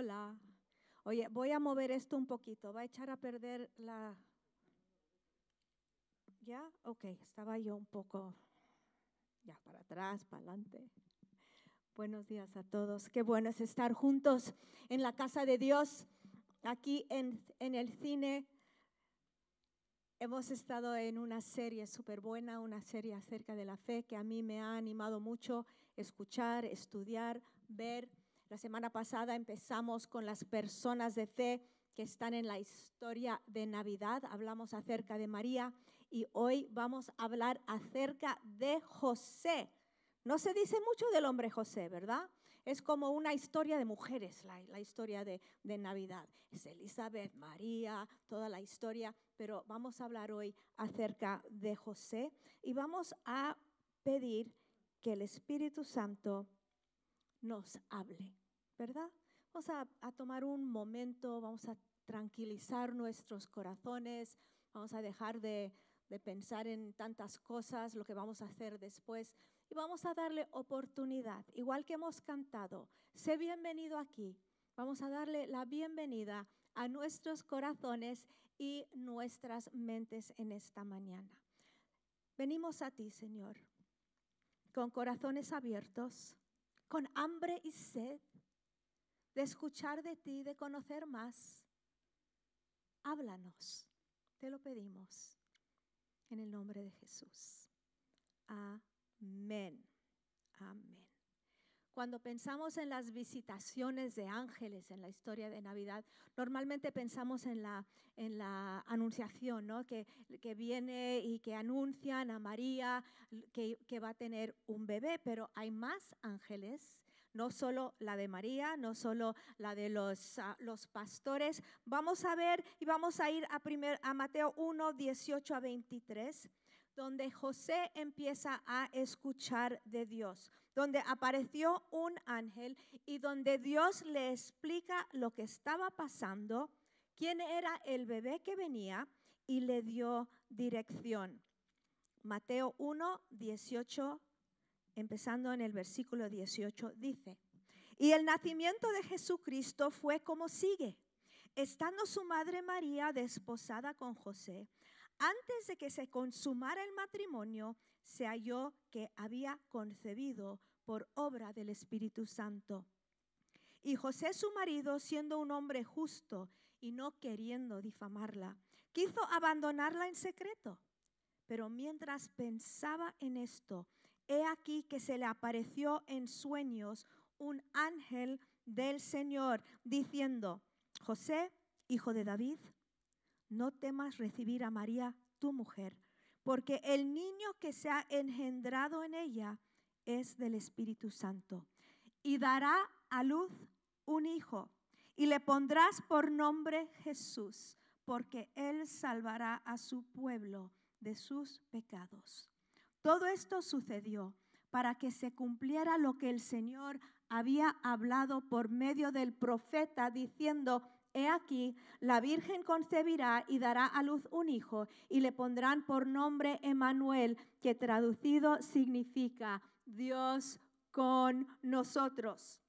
Hola. Oye, voy a mover esto un poquito. Va a echar a perder la... ¿Ya? Ok, estaba yo un poco ya para atrás, para adelante. Buenos días a todos. Qué bueno es estar juntos en la casa de Dios, aquí en, en el cine. Hemos estado en una serie súper buena, una serie acerca de la fe que a mí me ha animado mucho escuchar, estudiar, ver. La semana pasada empezamos con las personas de fe que están en la historia de Navidad. Hablamos acerca de María y hoy vamos a hablar acerca de José. No se dice mucho del hombre José, ¿verdad? Es como una historia de mujeres, la, historia de, de, Navidad. Es Elizabeth, María, toda la historia, pero vamos a hablar hoy acerca de José y vamos a pedir que el Espíritu Santo nos hable. ¿Verdad? Vamos a, tomar un momento, vamos a tranquilizar nuestros corazones, vamos a dejar de, de pensar en tantas cosas, lo que vamos a hacer después, y vamos a darle oportunidad, igual que hemos cantado, sé bienvenido aquí, vamos a darle la bienvenida a nuestros corazones y nuestras mentes en esta mañana. Venimos a ti, Señor, con corazones abiertos, con hambre y sed de escuchar de ti, de conocer más. Háblanos, te lo pedimos, en el nombre de Jesús. Amén. Amén. Cuando pensamos en las visitaciones de ángeles en la historia de Navidad, normalmente pensamos en la, en la anunciación, ¿no? que, que viene y que anuncian a María que, que va a tener un bebé, pero hay más ángeles no solo la de María, no solo la de los, ah, los pastores. Vamos a ver y vamos a ir a, primer, a Mateo 1, 18 a 23, donde José empieza a escuchar de Dios, donde apareció un ángel y donde Dios le explica lo que estaba pasando, quién era el bebé que venía y le dio dirección. Mateo 1, 18 empezando en el versículo 18, dice, y el nacimiento de Jesucristo fue como sigue. Estando su madre María desposada con José, antes de que se consumara el matrimonio, se halló que había concebido por obra del Espíritu Santo. Y José su marido, siendo un hombre justo y no queriendo difamarla, quiso abandonarla en secreto. Pero mientras pensaba en esto, he aquí que se le apareció en sueños un ángel del Señor diciendo, José, hijo de David, no temas recibir a María, tu mujer, porque el niño que se ha engendrado en ella es del Espíritu Santo. Y dará a luz un hijo, y le pondrás por nombre Jesús, porque él salvará a su pueblo de sus pecados. Todo esto sucedió para que se cumpliera lo que el Señor había hablado por medio del profeta diciendo, He aquí, la Virgen concebirá y dará a luz un hijo y le pondrán por nombre Emanuel, que traducido significa Dios con nosotros.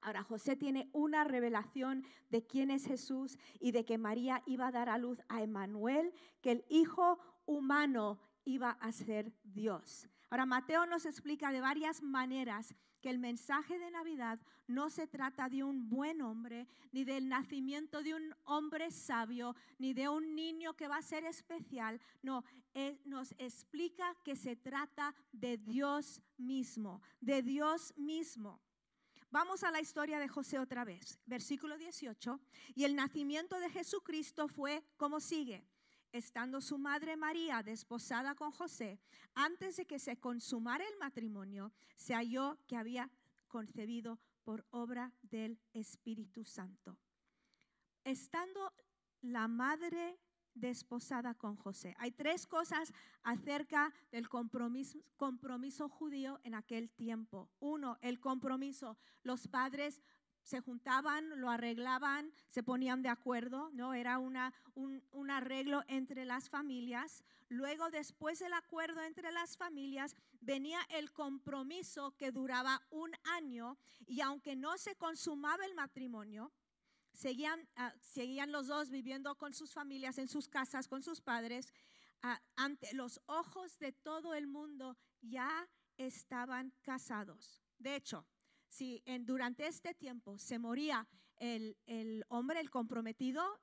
Ahora José tiene una revelación de quién es Jesús y de que María iba a dar a luz a Emanuel, que el Hijo humano iba a ser Dios. Ahora, Mateo nos explica de varias maneras que el mensaje de Navidad no se trata de un buen hombre, ni del nacimiento de un hombre sabio, ni de un niño que va a ser especial. No, nos explica que se trata de Dios mismo, de Dios mismo. Vamos a la historia de José otra vez, versículo 18. Y el nacimiento de Jesucristo fue como sigue estando su madre María desposada con José, antes de que se consumara el matrimonio, se halló que había concebido por obra del Espíritu Santo. Estando la madre desposada con José. Hay tres cosas acerca del compromiso, judío en aquel tiempo. Uno, el compromiso. Los padres se juntaban, lo arreglaban, se ponían de acuerdo, ¿no? Era una, un, arreglo entre las familias. Luego, después del acuerdo entre las familias, venía el compromiso que duraba un año y aunque no se consumaba el matrimonio, seguían, uh, seguían los dos viviendo con sus familias, en sus casas, con sus padres, uh, ante los ojos de todo el mundo ya estaban casados. De hecho, si durante este tiempo se moría el, el hombre, el comprometido,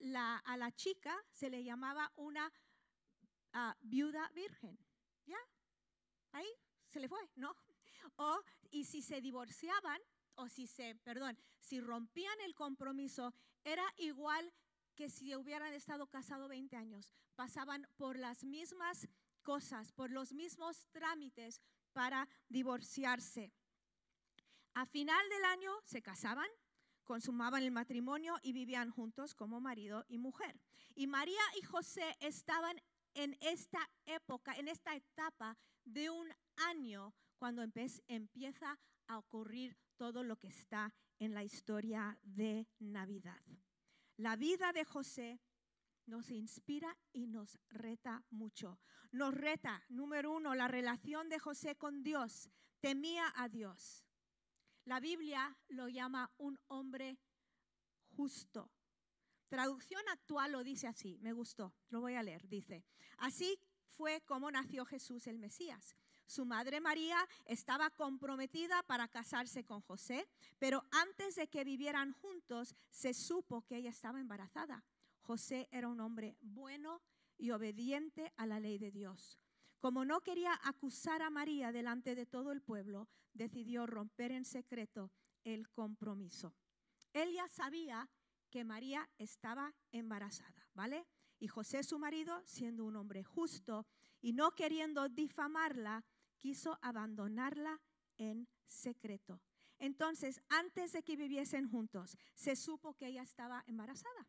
la, a la chica se le llamaba una uh, viuda virgen. ¿Ya? Ahí se le fue, ¿no? O, y si se divorciaban, o si se, perdón, si rompían el compromiso, era igual que si hubieran estado casados 20 años. Pasaban por las mismas cosas, por los mismos trámites para divorciarse. A final del año se casaban, consumaban el matrimonio y vivían juntos como marido y mujer. Y María y José estaban en esta época, en esta etapa de un año cuando empieza a ocurrir todo lo que está en la historia de Navidad. La vida de José nos inspira y nos reta mucho. Nos reta, número uno, la relación de José con Dios. Temía a Dios. La Biblia lo llama un hombre justo. Traducción actual lo dice así, me gustó, lo voy a leer. Dice, así fue como nació Jesús el Mesías. Su madre María estaba comprometida para casarse con José, pero antes de que vivieran juntos se supo que ella estaba embarazada. José era un hombre bueno y obediente a la ley de Dios. Como no quería acusar a María delante de todo el pueblo, decidió romper en secreto el compromiso. Él ya sabía que María estaba embarazada, ¿vale? Y José, su marido, siendo un hombre justo y no queriendo difamarla, quiso abandonarla en secreto. Entonces, antes de que viviesen juntos, se supo que ella estaba embarazada.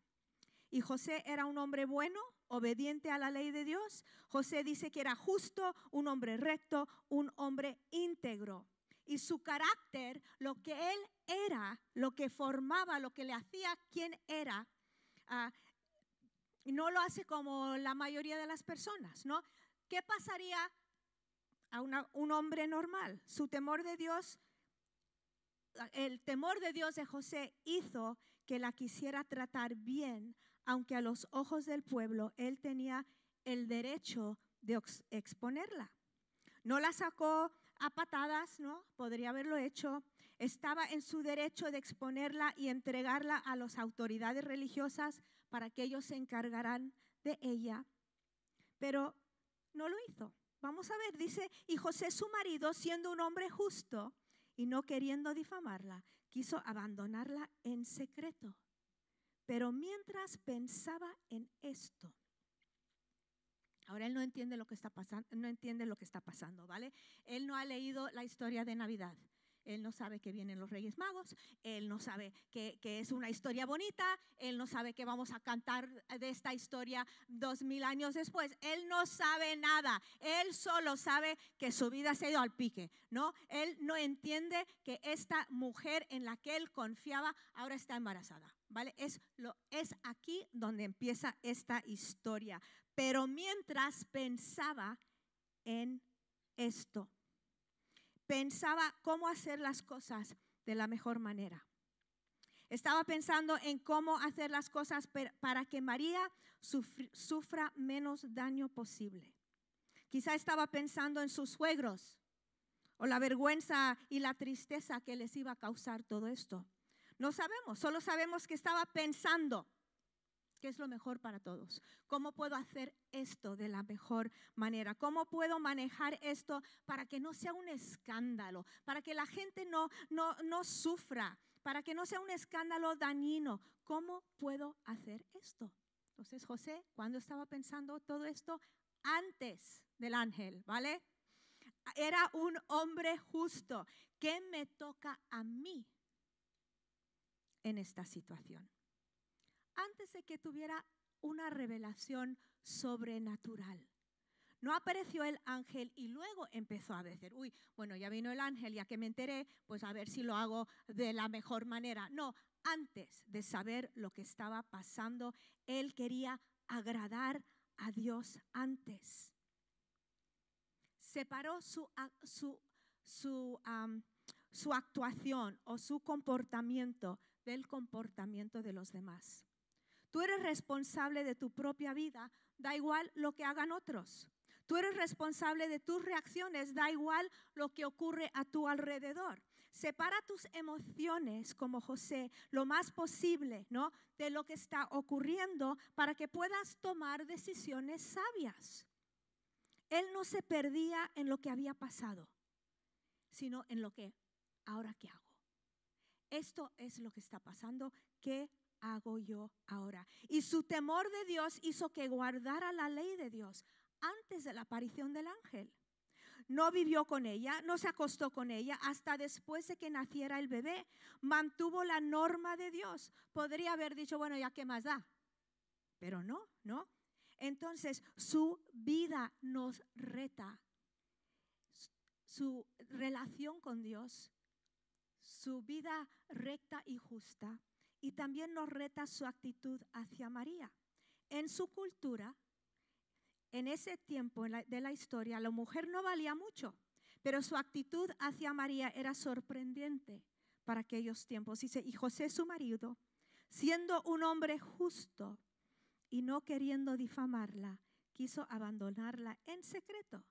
Y José era un hombre bueno, obediente a la ley de Dios. José dice que era justo, un hombre recto, un hombre íntegro. Y su carácter, lo que él era, lo que formaba, lo que le hacía quien era, uh, no lo hace como la mayoría de las personas, ¿no? ¿Qué pasaría a un hombre normal? Su temor de Dios, el temor de Dios de José hizo que la quisiera tratar bien, aunque a los ojos del pueblo él tenía el derecho de exponerla. No la sacó a patadas, ¿no? Podría haberlo hecho. Estaba en su derecho de exponerla y entregarla a las autoridades religiosas para que ellos se encargaran de ella. Pero no lo hizo. Vamos a ver, dice, y José su marido, siendo un hombre justo y no queriendo difamarla, quiso abandonarla en secreto. Pero mientras pensaba en esto, ahora él no entiende lo que está pasando, no entiende lo que está pasando, ¿vale? Él no ha leído la historia de Navidad. Él no sabe que vienen los Reyes Magos, él no sabe que, es una historia bonita, él no sabe que vamos a cantar de esta historia dos mil años después. Él no sabe nada, él solo sabe que su vida se ha ido al pique, ¿no? Él no entiende que esta mujer en la que él confiaba ahora está embarazada. ¿vale? Es, lo, es aquí donde empieza esta historia. Pero mientras pensaba en esto, pensaba cómo hacer las cosas de la mejor manera. Estaba pensando en cómo hacer las cosas para que María sufra menos daño posible. Quizá estaba pensando en sus suegros o la vergüenza y la tristeza que les iba a causar todo esto. No sabemos, solo sabemos que estaba pensando qué es lo mejor para todos. ¿Cómo puedo hacer esto de la mejor manera? ¿Cómo puedo manejar esto para que no sea un escándalo? Para que la gente no, no, no sufra, para que no sea un escándalo dañino. ¿Cómo puedo hacer esto? Entonces José, cuando estaba pensando todo esto, antes del ángel, ¿vale? Era un hombre justo. ¿Qué me toca a mí en esta situación. Antes de que tuviera una revelación sobrenatural. No apareció el ángel y luego empezó a decir, uy, bueno, ya vino el ángel, ya que me enteré, pues a ver si lo hago de la mejor manera. No, antes de saber lo que estaba pasando, él quería agradar a Dios antes. Separó su, su, actuación o su comportamiento del comportamiento de los demás. Tú eres responsable de tu propia vida, da igual lo que hagan otros. Tú eres responsable de tus reacciones, da igual lo que ocurre a tu alrededor. Separa tus emociones como José lo más posible, ¿no? De lo que está ocurriendo para que puedas tomar decisiones sabias. Él no se perdía en lo que había pasado, sino en lo que ahora qué hago. Esto es lo que está pasando, ¿qué hago yo ahora? Y su temor de Dios hizo que guardara la ley de Dios antes de la aparición del ángel. No vivió con ella, no se acostó con ella hasta después de que naciera el bebé. Mantuvo la norma de Dios. Podría haber dicho, bueno, ya qué más da. Pero no, no. Entonces su vida nos reta. Su relación con Dios, su vida recta y justa. Y también nos reta su actitud hacia María. En su cultura, en ese tiempo de la historia, la mujer no valía mucho, pero su actitud hacia María era sorprendente para aquellos tiempos. Y José su marido, siendo un hombre justo y no queriendo difamarla, quiso abandonarla en secreto.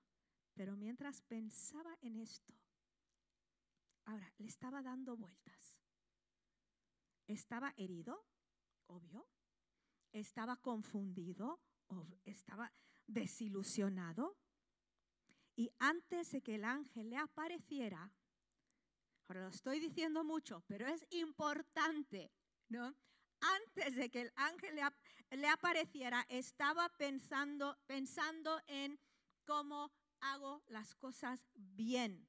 Pero mientras pensaba en esto, ahora le estaba dando vueltas. Estaba herido, obvio. Estaba confundido, estaba desilusionado. Y antes de que el ángel le apareciera, ahora lo estoy diciendo mucho, pero es importante, ¿no? Antes de que el ángel le, apareciera, estaba pensando, pensando en cómo hago las cosas bien.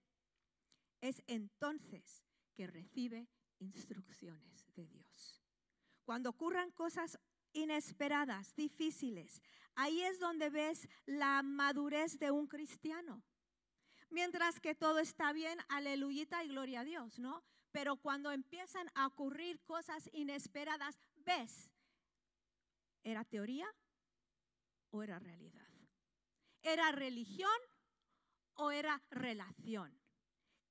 Es entonces que recibe instrucciones de Dios. Cuando ocurran cosas inesperadas, difíciles. Ahí es donde ves la madurez de un cristiano. Mientras que todo está bien, aleluyita y gloria a Dios, ¿no? Pero cuando empiezan a ocurrir cosas inesperadas, ves, ¿era teoría o era realidad? ¿Era religión o era relación?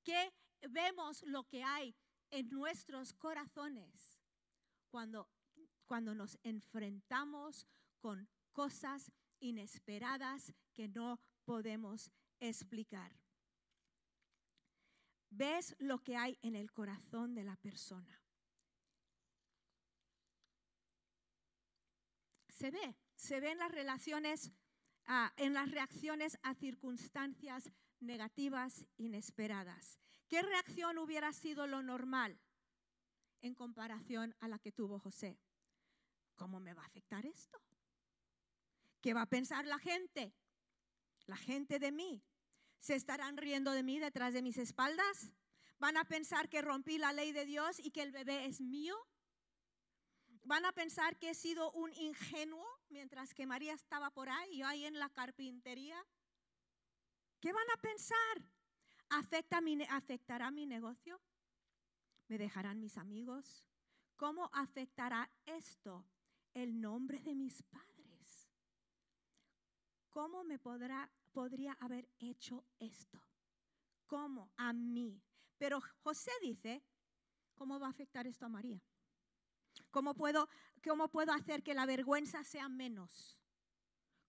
¿Qué vemos lo que hay en nuestros corazones cuando cuando nos enfrentamos con cosas inesperadas que no podemos explicar. Ves lo que hay en el corazón de la persona. Se ve, se ve en las relaciones, ah, en las reacciones a circunstancias negativas inesperadas. ¿Qué reacción hubiera sido lo normal en comparación a la que tuvo José? ¿cómo me va a afectar esto? ¿Qué va a pensar la gente? La gente de mí. ¿Se estarán riendo de mí detrás de mis espaldas? ¿Van a pensar que rompí la ley de Dios y que el bebé es mío? ¿Van a pensar que he sido un ingenuo mientras que María estaba por ahí y yo ahí en la carpintería? ¿Qué van a pensar? ¿Afecta mi, ¿Afectará mi negocio? ¿Me dejarán mis amigos? ¿Cómo afectará esto el nombre de mis padres. ¿Cómo me podrá, podría haber hecho esto? ¿Cómo? A mí. Pero José dice, ¿cómo va a afectar esto a María? ¿Cómo puedo, cómo puedo hacer que la vergüenza sea menos?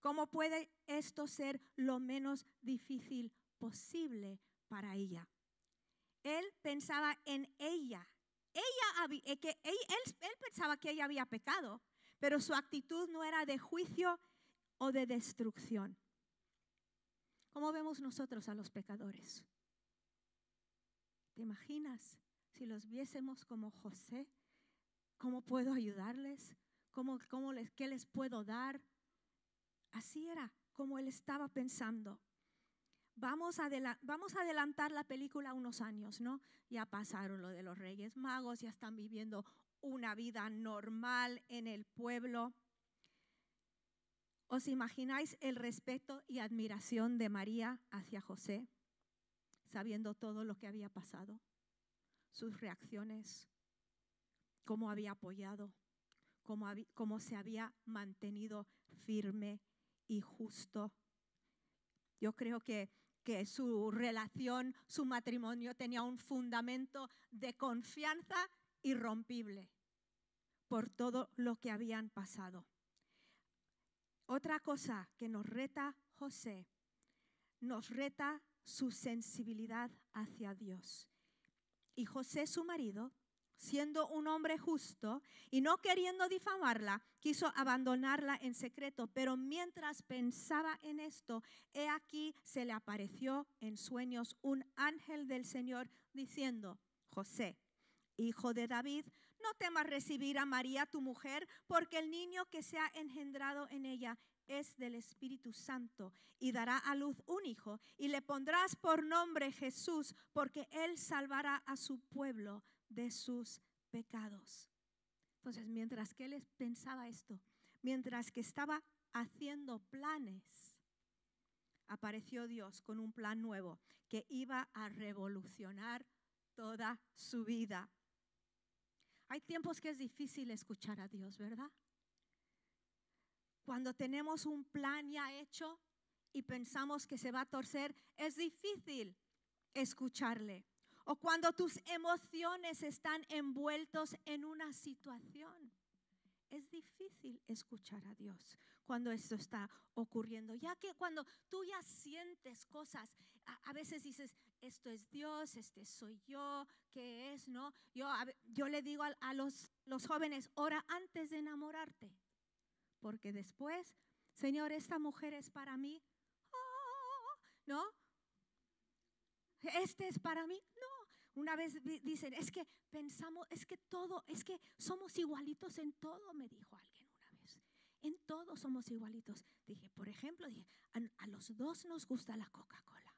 ¿Cómo puede esto ser lo menos difícil posible para ella? Él pensaba en ella. Ella, eh, que él, pensaba que ella había pecado, pero su actitud no era de juicio o de destrucción. ¿Cómo vemos nosotros a los pecadores? ¿Te imaginas si los viésemos como José? ¿Cómo puedo ayudarles? ¿Cómo, ¿Qué les puedo dar? Así era como él estaba pensando. Vamos a, vamos a adelantar la película unos años, ¿no? Ya pasaron lo de los Reyes Magos, ya están viviendo una vida normal en el pueblo. ¿Os imagináis el respeto y admiración de María hacia José, sabiendo todo lo que había pasado? Sus reacciones, cómo había apoyado, cómo, cómo se había mantenido firme y justo. Yo creo que, que su relación, su matrimonio tenía un fundamento de confianza irrompible por todo lo que habían pasado. Otra cosa que nos reta José, nos reta su sensibilidad hacia Dios. Y José, su marido, siendo un hombre justo y no queriendo difamarla, quiso abandonarla en secreto. Pero mientras pensaba en esto, he aquí se le apareció en sueños un ángel del Señor diciendo, José, hijo de David, no temas recibir a María tu mujer, porque el niño que se ha engendrado en ella es del Espíritu Santo y dará a luz un hijo y le pondrás por nombre Jesús, porque él salvará a su pueblo de sus pecados. Entonces, mientras que él pensaba esto, mientras que estaba haciendo planes, apareció Dios con un plan nuevo que iba a revolucionar toda su vida. Hay tiempos que es difícil escuchar a Dios, ¿verdad? Cuando tenemos un plan ya hecho y pensamos que se va a torcer, es difícil escucharle. O cuando tus emociones están envueltos en una situación. Es difícil escuchar a Dios cuando esto está ocurriendo, ya que cuando tú ya sientes cosas, a, veces dices, esto es Dios, este soy yo, ¿qué es? ¿No? Yo, yo le digo a, los, los jóvenes, ora antes de enamorarte, porque después, Señor, esta mujer es para mí, ah, ¿no? Este es para mí, no. Una vez dicen, es que pensamos, es que todo, es que somos igualitos en todo, me dijo alguien una vez. En todo somos igualitos. Dije, por ejemplo, dije, a, los dos nos gusta la Coca-Cola.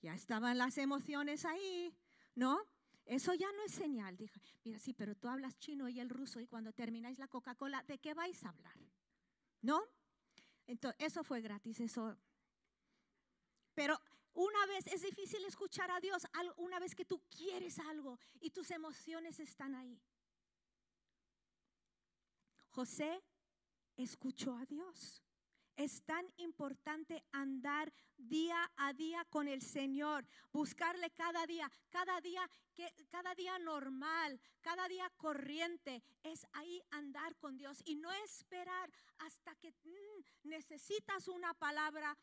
Ya estaban las emociones ahí, ¿no? Eso ya no es señal. Dije, mira, sí, pero tú hablas chino y el ruso y cuando termináis la Coca-Cola, ¿de qué vais a hablar? ¿No? Entonces, eso fue gratis, eso. Pero una vez es difícil escuchar a Dios, una vez que tú quieres algo y tus emociones están ahí. José escuchó a Dios. Es tan importante andar día a día con el Señor, buscarle cada día, cada día que cada día normal, cada día corriente, es ahí andar con Dios y no esperar hasta que mm, necesitas una palabra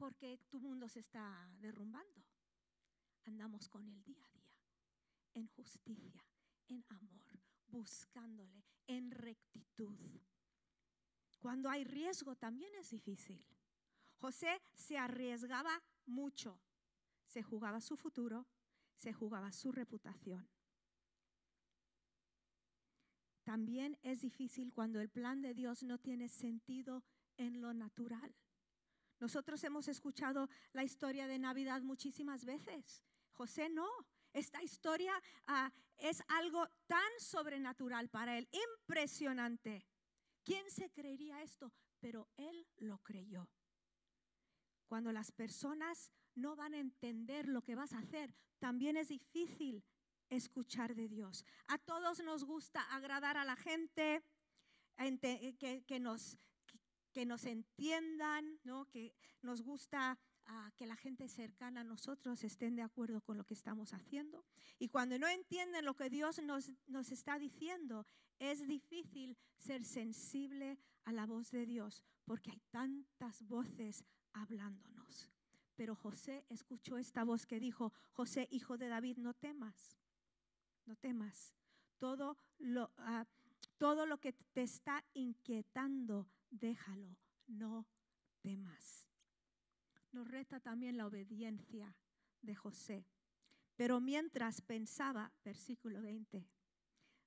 porque tu mundo se está derrumbando. Andamos con el día a día, en justicia, en amor, buscándole, en rectitud. Cuando hay riesgo también es difícil. José se arriesgaba mucho. Se jugaba su futuro, se jugaba su reputación. También es difícil cuando el plan de Dios no tiene sentido en lo natural. Nosotros hemos escuchado la historia de Navidad muchísimas veces. José no. Esta historia ah, es algo tan sobrenatural para él, impresionante. ¿Quién se creería esto? Pero él lo creyó. Cuando las personas no van a entender lo que vas a hacer, también es difícil escuchar de Dios. A todos nos gusta agradar a la gente, que, nos, que nos entiendan, ¿no? que nos gusta que la gente cercana a nosotros estén de acuerdo con lo que estamos haciendo. Y cuando no entienden lo que Dios nos, nos está diciendo, es difícil ser sensible a la voz de Dios porque hay tantas voces hablándonos. Pero José escuchó esta voz que dijo, José, hijo de David, no temas, no temas. Todo lo, ah, todo lo que te está inquietando, déjalo, no temas nos resta también la obediencia de José. Pero mientras pensaba, versículo 20,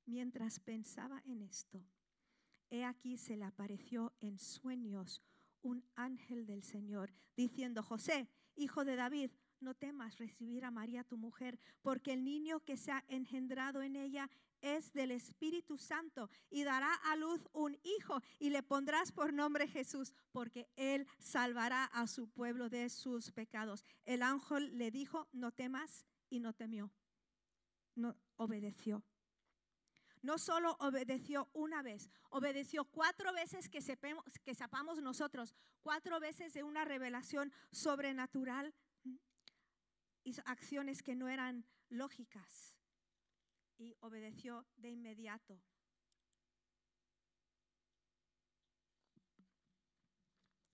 mientras pensaba en esto, he aquí se le apareció en sueños un ángel del Señor, diciendo, José, hijo de David, no temas recibir a María tu mujer, porque el niño que se ha engendrado en ella es del Espíritu Santo y dará a luz un hijo y le pondrás por nombre Jesús, porque él salvará a su pueblo de sus pecados. El ángel le dijo, no temas y no temió, no obedeció. No solo obedeció una vez, obedeció cuatro veces que, sepamos, que sepamos nosotros, cuatro veces de una revelación sobrenatural y acciones que no eran lógicas y obedeció de inmediato.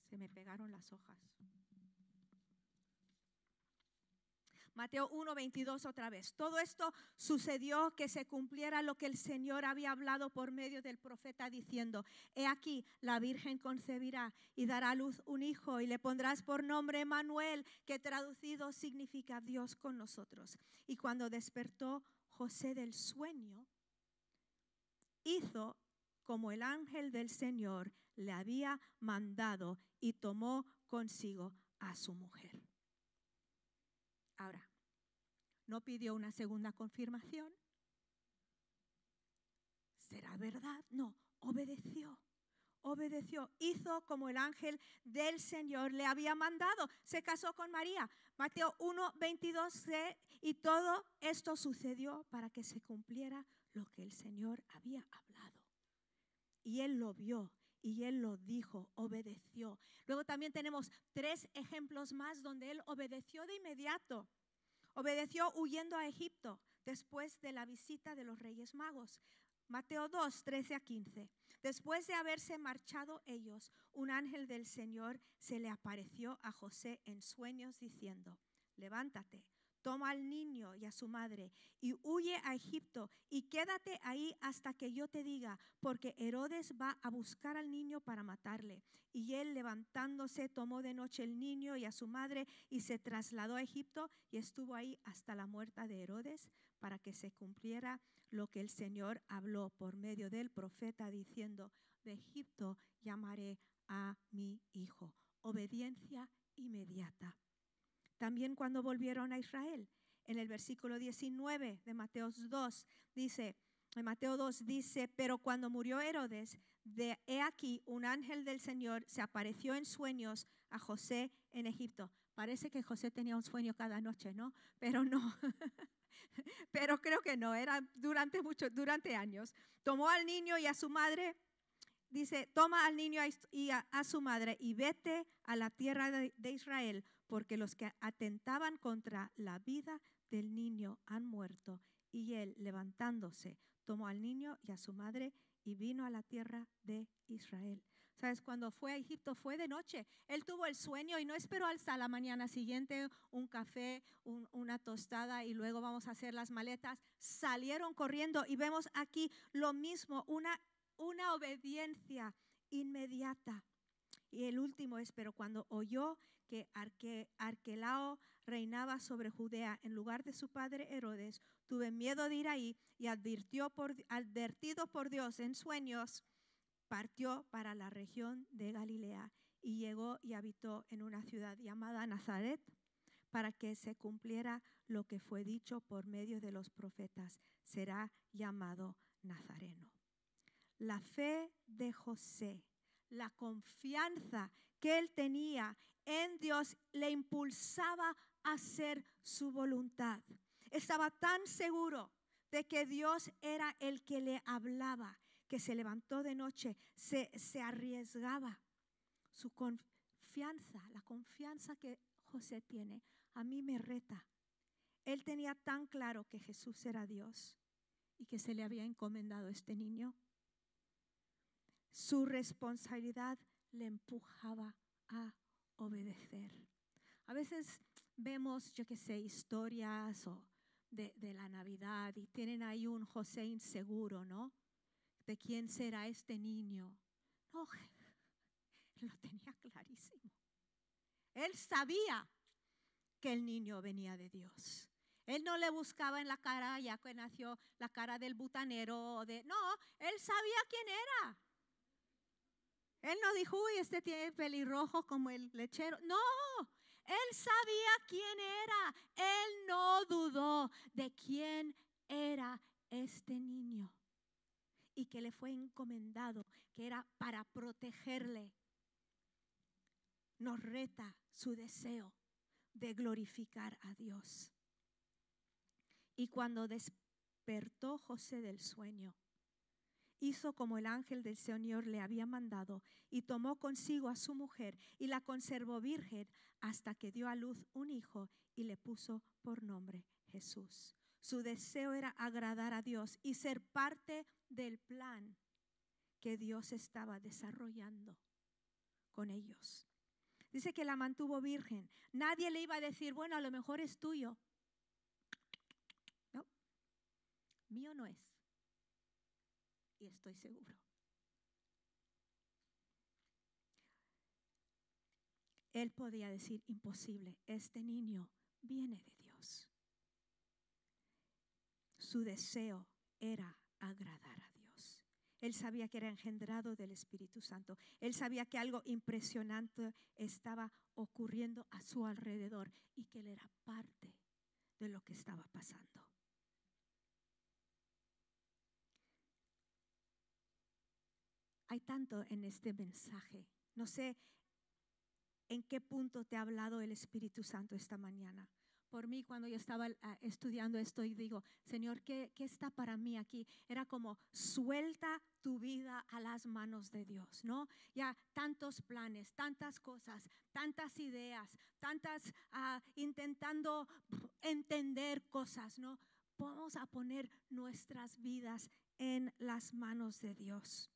Se me pegaron las hojas. Mateo 1, 22 otra vez. Todo esto sucedió que se cumpliera lo que el Señor había hablado por medio del profeta diciendo, he aquí, la Virgen concebirá y dará a luz un hijo y le pondrás por nombre Manuel, que traducido significa Dios con nosotros. Y cuando despertó José del sueño, hizo como el ángel del Señor le había mandado y tomó consigo a su mujer. Ahora, no pidió una segunda confirmación. ¿Será verdad? No, obedeció. Obedeció, hizo como el ángel del Señor le había mandado. Se casó con María. Mateo 1, 22 y todo esto sucedió para que se cumpliera lo que el Señor había hablado. Y él lo vio y él lo dijo, obedeció. Luego también tenemos tres ejemplos más donde él obedeció de inmediato. Obedeció huyendo a Egipto después de la visita de los Reyes Magos. Mateo 2, 13 a 15. Después de haberse marchado ellos, un ángel del Señor se le apareció a José en sueños diciendo, levántate, toma al niño y a su madre y huye a Egipto y quédate ahí hasta que yo te diga, porque Herodes va a buscar al niño para matarle. Y él levantándose tomó de noche el niño y a su madre y se trasladó a Egipto y estuvo ahí hasta la muerte de Herodes para que se cumpliera lo que el Señor habló por medio del profeta diciendo, de Egipto llamaré a mi hijo. Obediencia inmediata. También cuando volvieron a Israel, en el versículo 19 de Mateo 2 dice, en Mateo 2 dice, pero cuando murió Herodes, de he aquí un ángel del Señor se apareció en sueños a José en Egipto. Parece que José tenía un sueño cada noche, ¿no? Pero no. pero creo que no, era durante mucho, durante años. Tomó al niño y a su madre dice, toma al niño y a, su madre y vete a la tierra de, Israel, porque los que atentaban contra la vida del niño han muerto. Y él, levantándose, tomó al niño y a su madre y vino a la tierra de Israel. ¿Sabes? Cuando fue a Egipto fue de noche. Él tuvo el sueño y no esperó hasta la mañana siguiente un café, una tostada y luego vamos a hacer las maletas. Salieron corriendo y vemos aquí lo mismo, una una obediencia inmediata. Y el último es, pero cuando oyó que Arquelao reinaba sobre Judea en lugar de su padre Herodes, tuve miedo de ir ahí y advirtió por, advertido por Dios en sueños, partió para la región de Galilea y llegó y habitó en una ciudad llamada Nazaret para que se cumpliera lo que fue dicho por medio de los profetas, será llamado Nazareno la fe de José, la confianza que él tenía en Dios le impulsaba a hacer su voluntad. Estaba tan seguro de que Dios era el que le hablaba, que se levantó de noche, se, se arriesgaba. Su confianza, la confianza que José tiene, a mí me reta. Él tenía tan claro que Jesús era Dios y que se le había encomendado este niño su responsabilidad le empujaba a obedecer. A veces vemos, yo qué sé, historias o de, la Navidad y tienen ahí un José inseguro, ¿no? ¿De quién será este niño? No, lo tenía clarísimo. Él sabía que el niño venía de Dios. Él no le buscaba en la cara, ya que nació la cara del butanero, de, no, él sabía quién era. Él no dijo, uy, este tiene pelirrojo como el lechero. No, Él sabía quién era. Él no dudó de quién era este niño y que le fue encomendado, que era para protegerle. Nos reta su deseo de glorificar a Dios. Y cuando despertó José del sueño, hizo como el ángel del Señor le había mandado y tomó consigo a su mujer y la conservó virgen hasta que dio a luz un hijo y le puso por nombre Jesús. Su deseo era agradar a Dios y ser parte del plan que Dios estaba desarrollando con ellos. Dice que la mantuvo virgen. Nadie le iba a decir, bueno, a lo mejor es tuyo. No, mío no es. Y estoy seguro. Él podía decir, imposible, este niño viene de Dios. Su deseo era agradar a Dios. Él sabía que era engendrado del Espíritu Santo. Él sabía que algo impresionante estaba ocurriendo a su alrededor y que él era parte de lo que estaba pasando. Hay tanto en este mensaje. No sé en qué punto te ha hablado el Espíritu Santo esta mañana por mí cuando yo estaba ah, estudiando esto y digo, Señor, ¿qué, ¿qué, está para mí aquí? Era como, suelta tu vida a las manos de Dios, ¿no? Ya tantos planes, tantas cosas, tantas ideas, tantas uh, intentando entender cosas, ¿no? Vamos a poner nuestras vidas en las manos de Dios.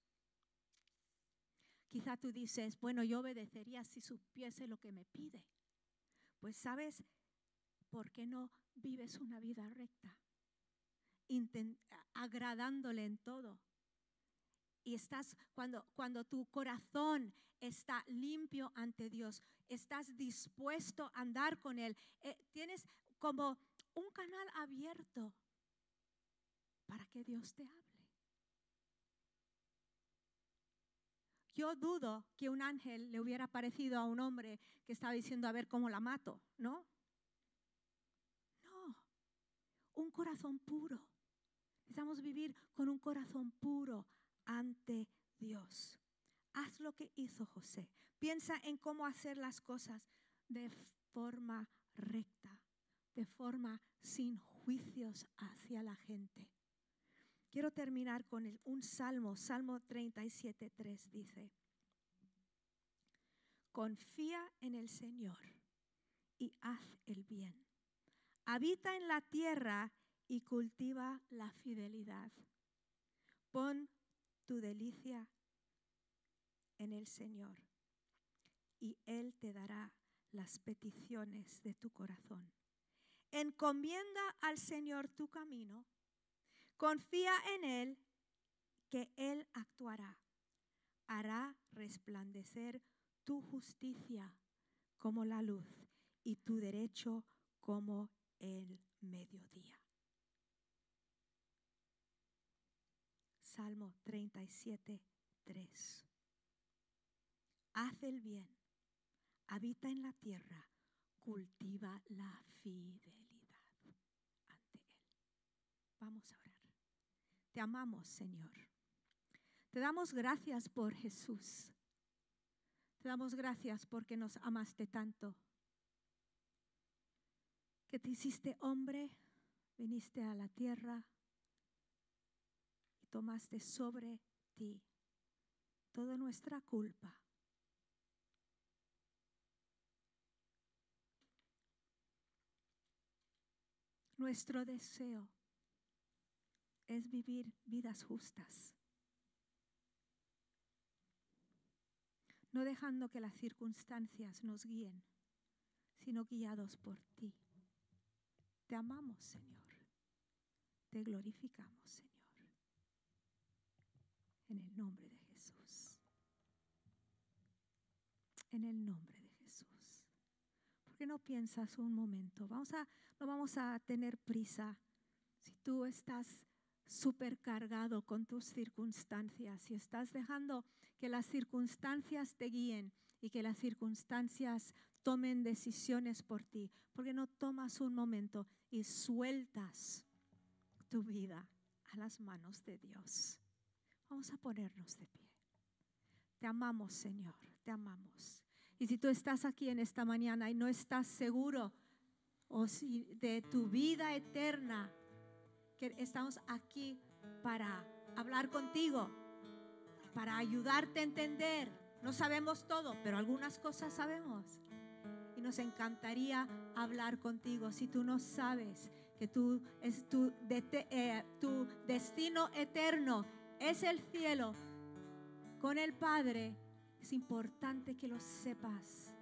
Quizá tú dices, bueno, yo obedecería si supiese lo que me pide. Pues sabes, ¿por qué no vives una vida recta? agradándole en todo. Y estás, cuando, cuando tu corazón está limpio ante Dios, estás dispuesto a andar con Él, eh, tienes como un canal abierto para que Dios te hable. Yo dudo que un ángel le hubiera parecido a un hombre que estaba diciendo a ver cómo la mato, ¿no? Un corazón puro. Necesitamos vivir con un corazón puro ante Dios. Haz lo que hizo José. Piensa en cómo hacer las cosas de forma recta, de forma sin juicios hacia la gente. Quiero terminar con un salmo, Salmo 37.3 dice, confía en el Señor y haz el bien habita en la tierra y cultiva la fidelidad. Pon tu delicia en el Señor y Él te dará las peticiones de tu corazón. Encomienda al Señor tu camino, confía en Él que Él actuará, hará resplandecer tu justicia como la luz y tu derecho como el mediodía. Salmo 37, 3. Haz el bien, habita en la tierra, cultiva la fidelidad ante Él. Vamos a orar. Te amamos, Señor. Te damos gracias por Jesús. Te damos gracias porque nos amaste tanto que te hiciste hombre, viniste a la tierra y tomaste sobre ti toda nuestra culpa. Nuestro deseo es vivir vidas justas, no dejando que las circunstancias nos guíen, sino guiados por ti. Te amamos, Señor. Te glorificamos, Señor. En el nombre de Jesús. En el nombre de Jesús. ¿Por qué no piensas un momento? Vamos a, no vamos a tener prisa. Si tú estás supercargado con tus circunstancias, si estás dejando que las circunstancias te guíen y que las circunstancias tomen decisiones por ti, porque no tomas un momento y sueltas tu vida a las manos de Dios. Vamos a ponernos de pie. Te amamos, Señor, te amamos. Y si tú estás aquí en esta mañana y no estás seguro o si de tu vida eterna, que estamos aquí para hablar contigo, para ayudarte a entender. No sabemos todo, pero algunas cosas sabemos. Nos encantaría hablar contigo si tú no sabes que tu, eh, tu destino eterno es el cielo con el Padre. Es importante que lo sepas,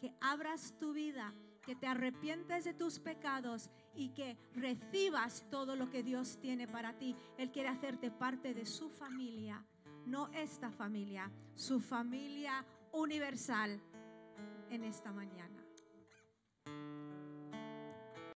que abras tu vida que te arrepientes de tus pecados y que recibas todo lo que Dios tiene para ti. Él quiere hacerte parte de su familia, no esta familia, su familia universal en esta mañana.